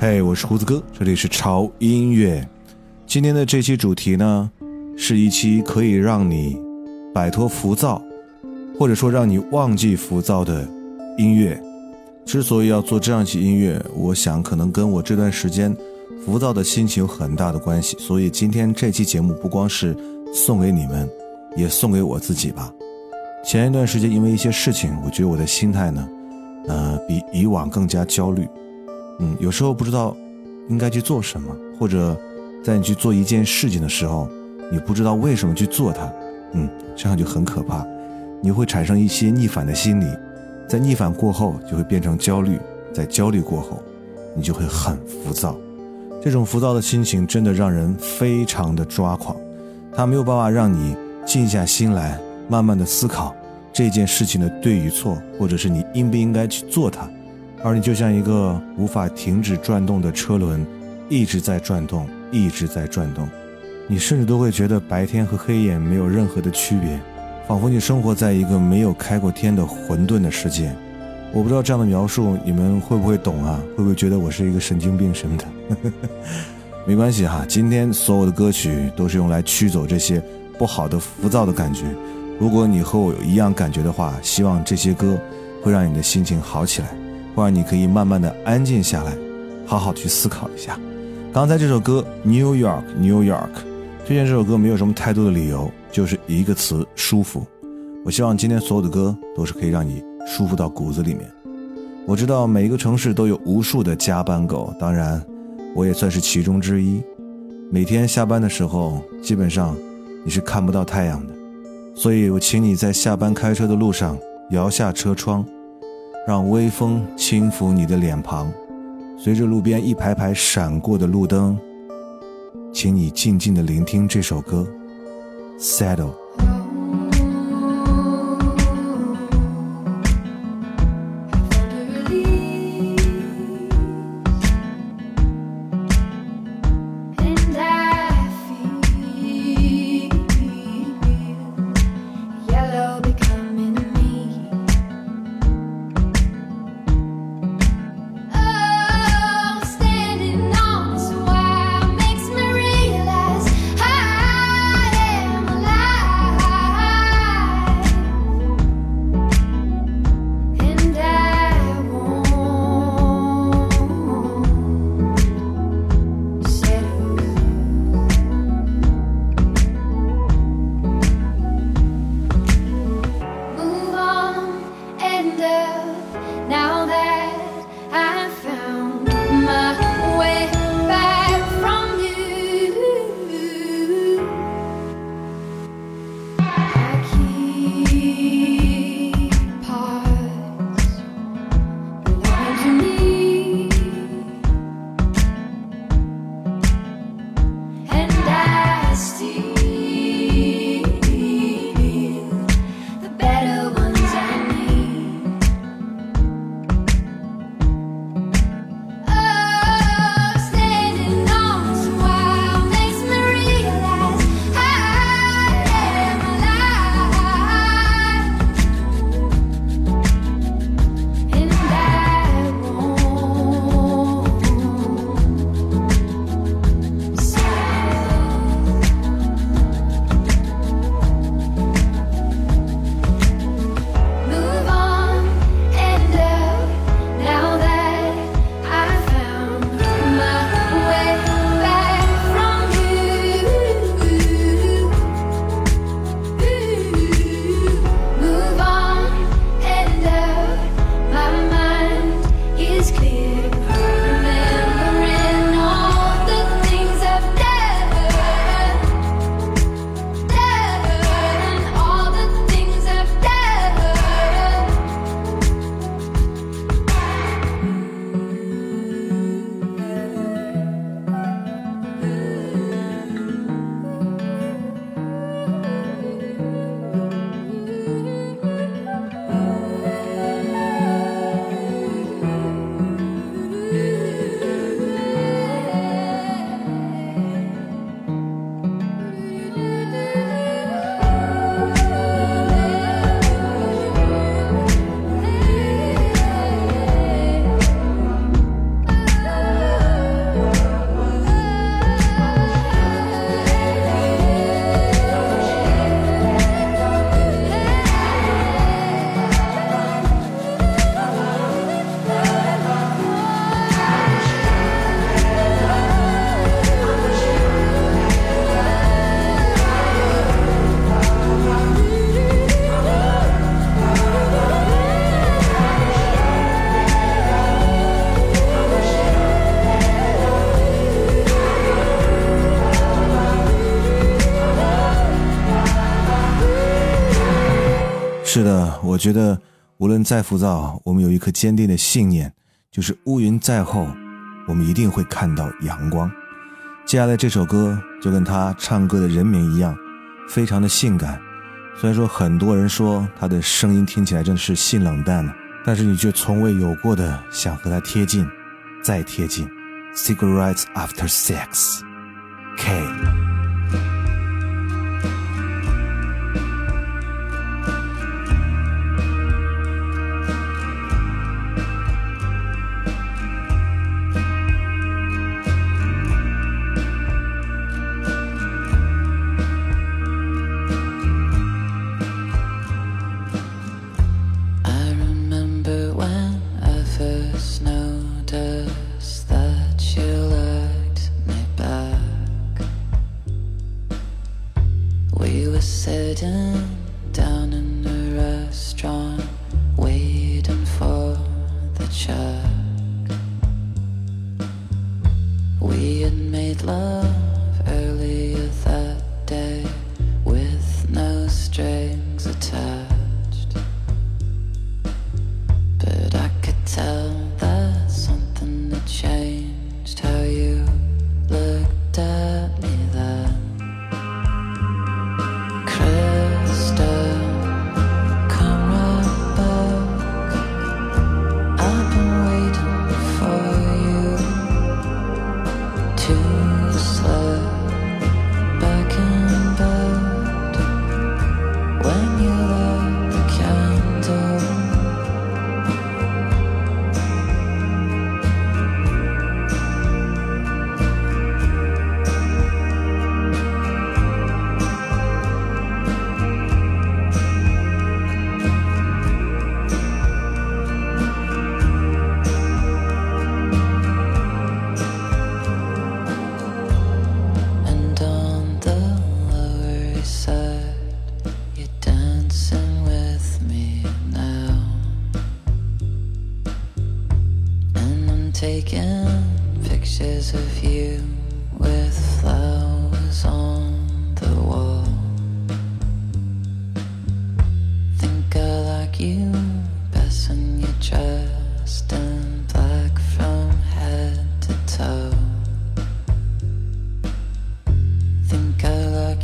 嘿，我是胡子哥，这里是潮音乐。今天的这期主题呢，是一期可以让你摆脱浮躁，或者说让你忘记浮躁的音乐。之所以要做这样一期音乐，我想可能跟我这段时间浮躁的心情有很大的关系。所以今天这期节目不光是送给你们，也送给我自己吧。前一段时间因为一些事情，我觉得我的心态呢，呃，比以往更加焦虑。嗯，有时候不知道应该去做什么，或者在你去做一件事情的时候，你不知道为什么去做它，嗯，这样就很可怕，你会产生一些逆反的心理，在逆反过后就会变成焦虑，在焦虑过后，你就会很浮躁，这种浮躁的心情真的让人非常的抓狂，它没有办法让你静下心来，慢慢的思考这件事情的对与错，或者是你应不应该去做它。而你就像一个无法停止转动的车轮，一直在转动，一直在转动。你甚至都会觉得白天和黑夜没有任何的区别，仿佛你生活在一个没有开过天的混沌的世界。我不知道这样的描述你们会不会懂啊？会不会觉得我是一个神经病什么的？没关系哈，今天所有的歌曲都是用来驱走这些不好的浮躁的感觉。如果你和我有一样感觉的话，希望这些歌会让你的心情好起来。或者你可以慢慢的安静下来，好好去思考一下。刚才这首歌《New York New York》，推荐这首歌没有什么太多的理由，就是一个词：舒服。我希望今天所有的歌都是可以让你舒服到骨子里面。我知道每一个城市都有无数的加班狗，当然，我也算是其中之一。每天下班的时候，基本上你是看不到太阳的，所以我请你在下班开车的路上摇下车窗，让微风轻抚你的脸庞，随着路边一排排闪过的路灯，请你静静的聆听这首歌《Saddle》。我觉得无论再浮躁，我们有一颗坚定的信念，就是乌云再厚，我们一定会看到阳光。接下来这首歌就跟他唱歌的人名一样，非常的性感。虽然说很多人说他的声音听起来真的是性冷淡了，但是你却从未有过的想和他贴近，再贴近。Cigarettes after sex，K。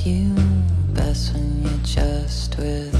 you best when you're just with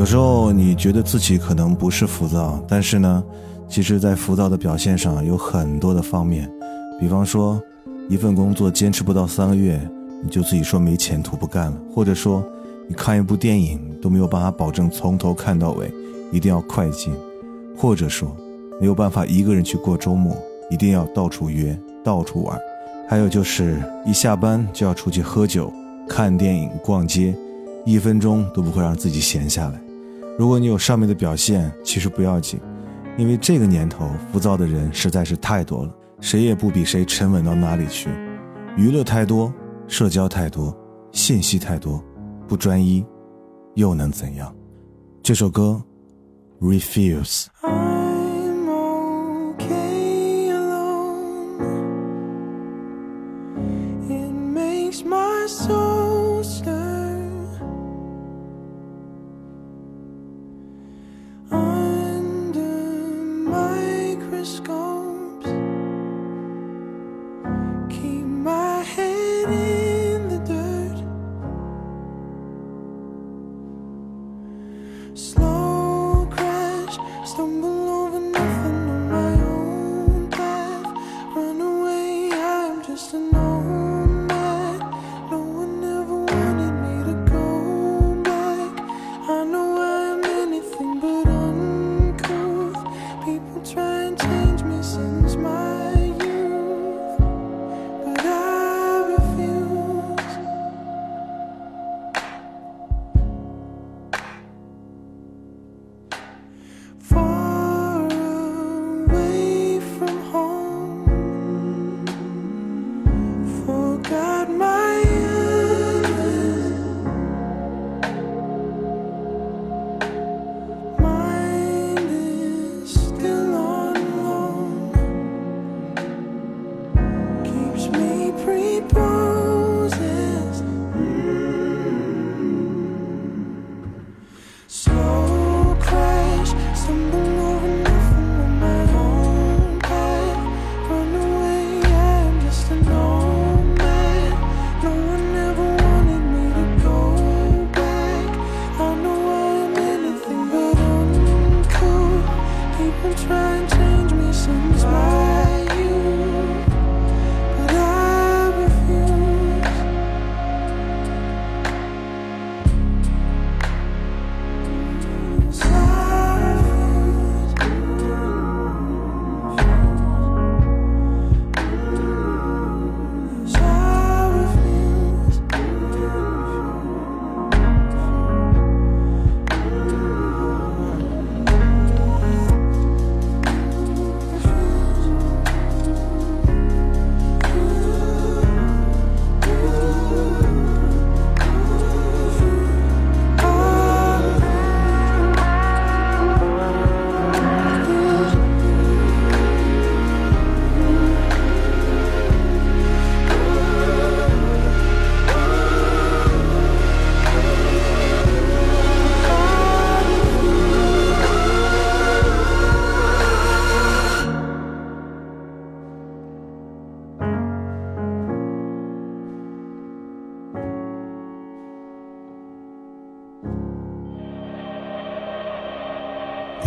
有时候你觉得自己可能不是浮躁，但是呢，其实，在浮躁的表现上有很多的方面。比方说，一份工作坚持不到三个月，你就自己说没前途不干了；或者说，你看一部电影都没有办法保证从头看到尾，一定要快进；或者说，没有办法一个人去过周末，一定要到处约、到处玩。还有就是，一下班就要出去喝酒、看电影、逛街，一分钟都不会让自己闲下来。如果你有上面的表现，其实不要紧，因为这个年头浮躁的人实在是太多了，谁也不比谁沉稳到哪里去。娱乐太多，社交太多，信息太多，不专一，又能怎样？这首歌，Refuse。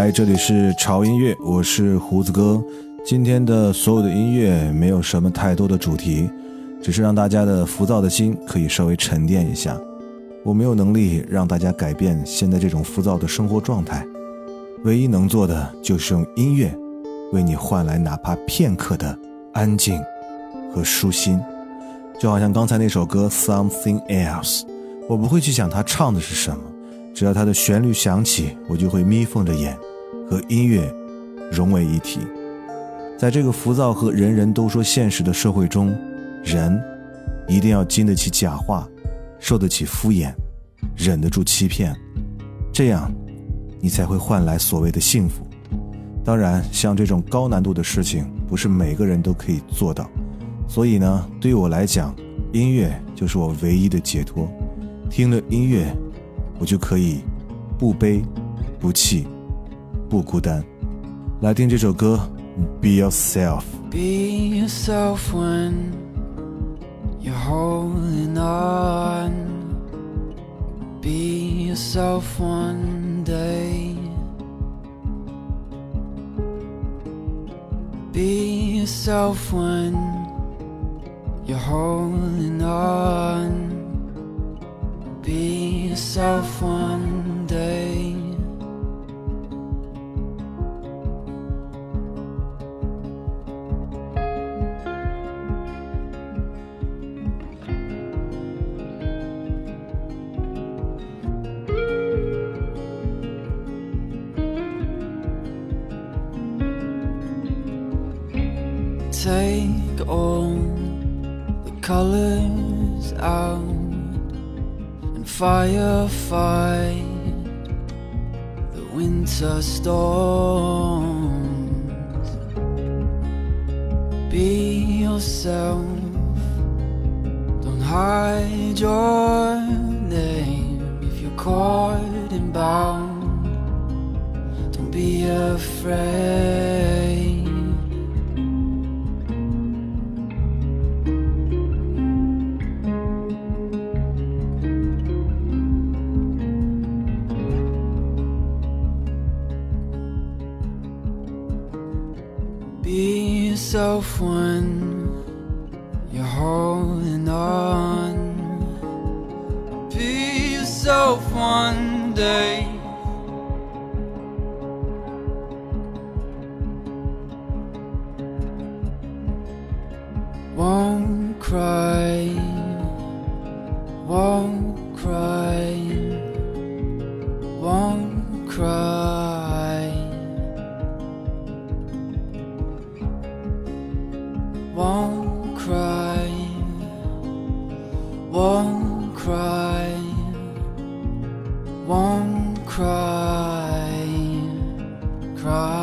来，这里是潮音乐，我是胡子哥。今天的所有的音乐没有什么太多的主题，只是让大家的浮躁的心可以稍微沉淀一下。我没有能力让大家改变现在这种浮躁的生活状态，唯一能做的就是用音乐，为你换来哪怕片刻的安静和舒心。就好像刚才那首歌《Something Else》，我不会去想它唱的是什么，只要它的旋律响起，我就会眯缝着眼，和音乐融为一体。在这个浮躁和人人都说现实的社会中，人一定要经得起假话，受得起敷衍，忍得住欺骗，这样，你才会换来所谓的幸福。当然，像这种高难度的事情，不是每个人都可以做到。所以呢，对于我来讲，音乐就是我唯一的解脱。听了音乐，我就可以不悲、不气、不孤单。来听这首歌，Be yourself。Be yourself when you're holding on. Be yourself one day. Be yourself when you're holding on. Be yourself one firefight the winter storms. Be yourself, don't hide your name if you're caught and bound. Don't be afraid. Yourself when you're holding on. Be yourself one day. Won't cry, won't cry, cry,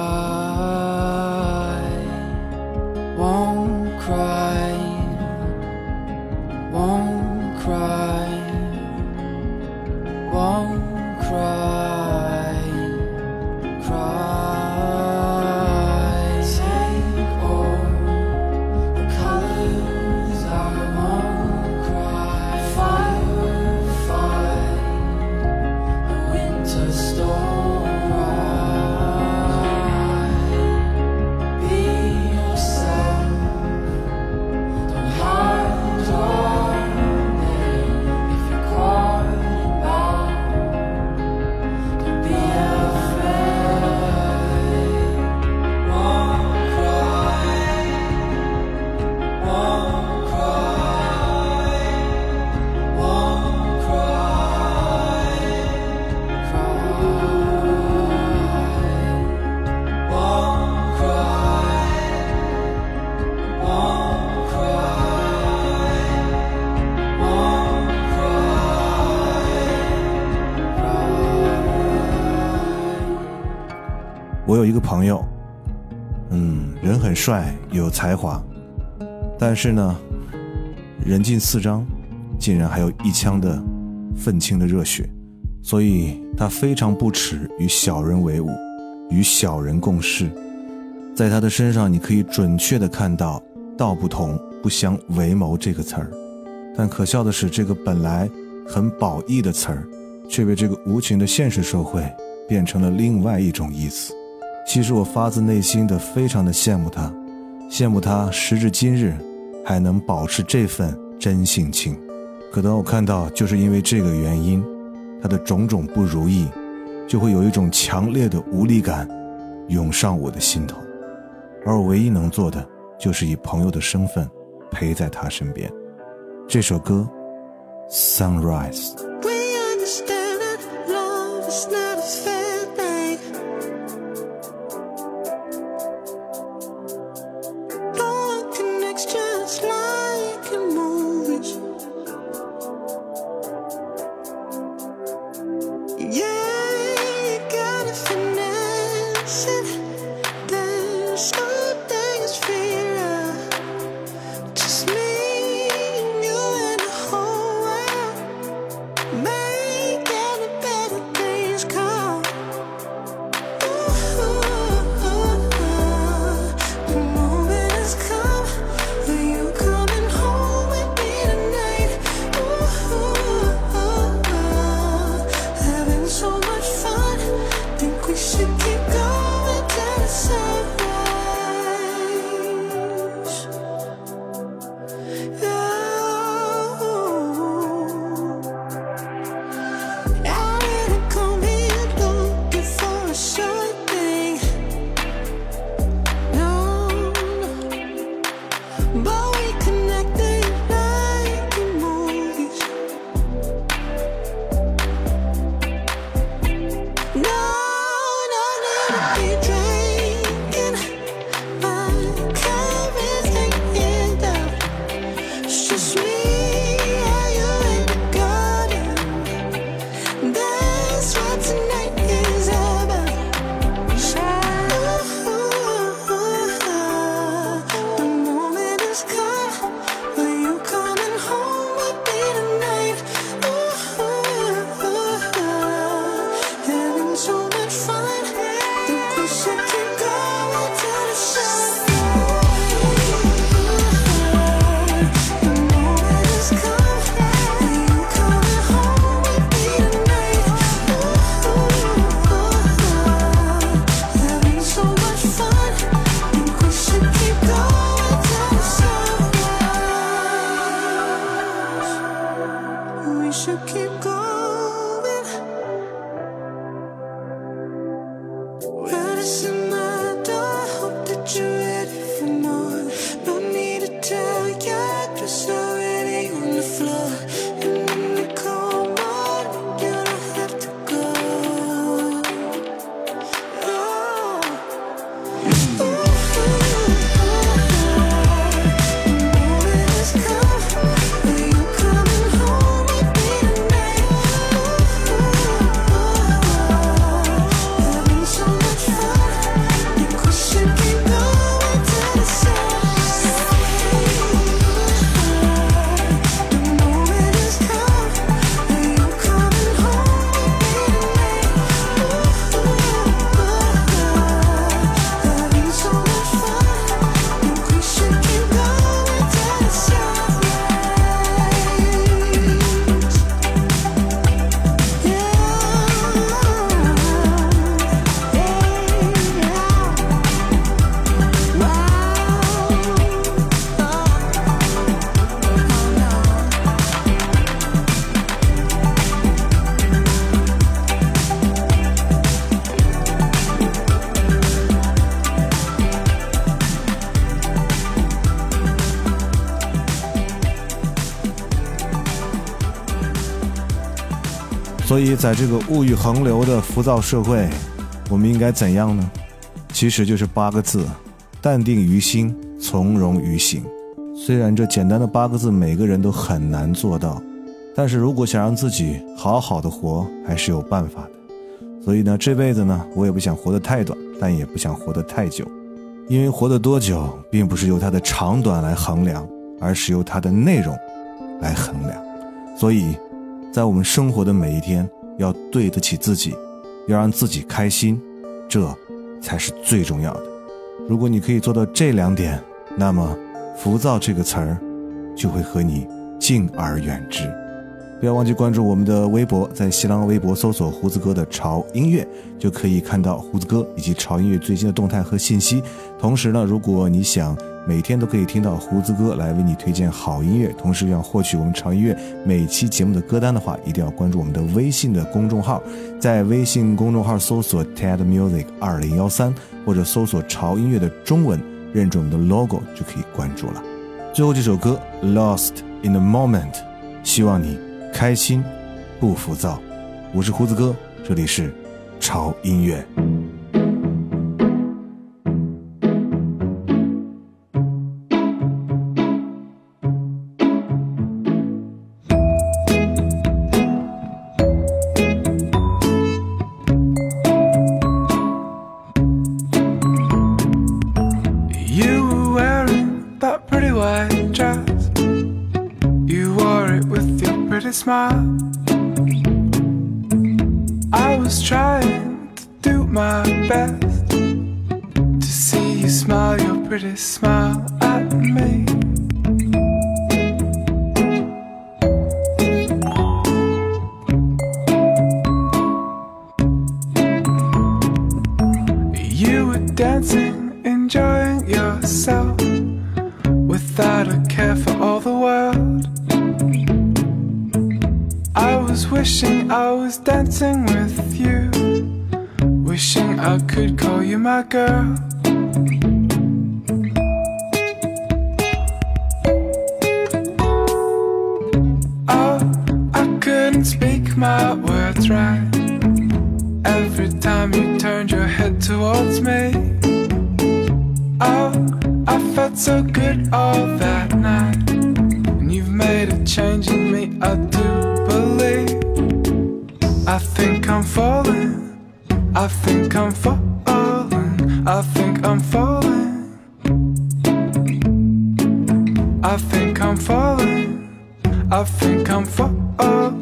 我有一个朋友，嗯，人很帅，有才华，但是呢，人近四张，竟然还有一腔的愤青的热血，所以他非常不耻与小人为伍，与小人共事。在他的身上，你可以准确的看到“道不同，不相为谋”这个词儿。但可笑的是，这个本来很褒义的词儿，却被这个无情的现实社会变成了另外一种意思。其实我发自内心的非常的羡慕他，羡慕他时至今日还能保持这份真性情。可当我看到就是因为这个原因，他的种种不如意，就会有一种强烈的无力感涌上我的心头。而我唯一能做的，就是以朋友的身份陪在他身边。这首歌《Sunrise》。smile. 所以，在这个物欲横流的浮躁社会，我们应该怎样呢？其实就是八个字：淡定于心，从容于行。虽然这简单的八个字每个人都很难做到，但是如果想让自己好好的活，还是有办法的。所以呢，这辈子呢，我也不想活得太短，但也不想活得太久，因为活得多久，并不是由它的长短来衡量，而是由它的内容来衡量。所以，在我们生活的每一天，要对得起自己，要让自己开心，这才是最重要的。如果你可以做到这两点，那么“浮躁”这个词儿就会和你敬而远之。不要忘记关注我们的微博，在新浪微博搜索“胡子哥的潮音乐”，就可以看到胡子哥以及潮音乐最新的动态和信息。同时呢，如果你想每天都可以听到胡子哥来为你推荐好音乐，同时要获取我们潮音乐每期节目的歌单的话，一定要关注我们的微信的公众号，在微信公众号搜索 TED Music 二零幺三，或者搜索潮音乐的中文，认准我们的 logo 就可以关注了。最后这首歌《Lost in the Moment》，希望你开心不浮躁。我是胡子哥，这里是潮音乐。Wishing I could call you my girl. Oh, I couldn't speak my words right. Every time you turned your head towards me. Oh, I felt so good all that night. And you've made a change in me, I do believe. I think I'm falling. I think I'm falling. I think I'm falling. I think I'm falling. I think I'm falling.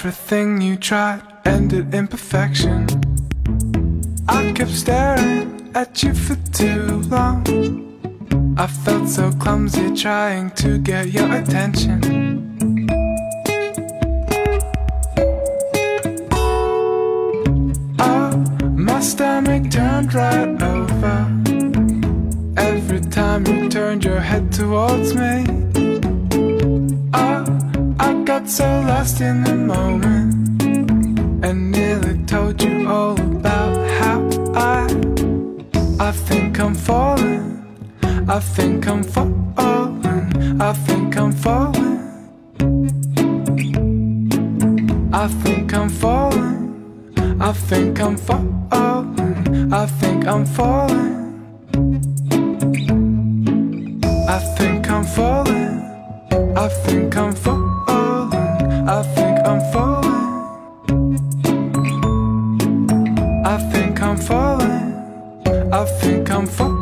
Everything you tried ended in perfection. I kept staring at you for too long. I felt so clumsy trying to get your attention. Oh, my stomach turned right over. Every time you turned your head towards me. So lost in the moment and nearly told you all about how I I think I'm falling. I think I'm falling. I think I'm falling. I think I'm falling. I think I'm falling. I think I'm falling. I think I'm falling. I think I'm falling. I think I'm falling. I think I'm falling. I think I'm falling.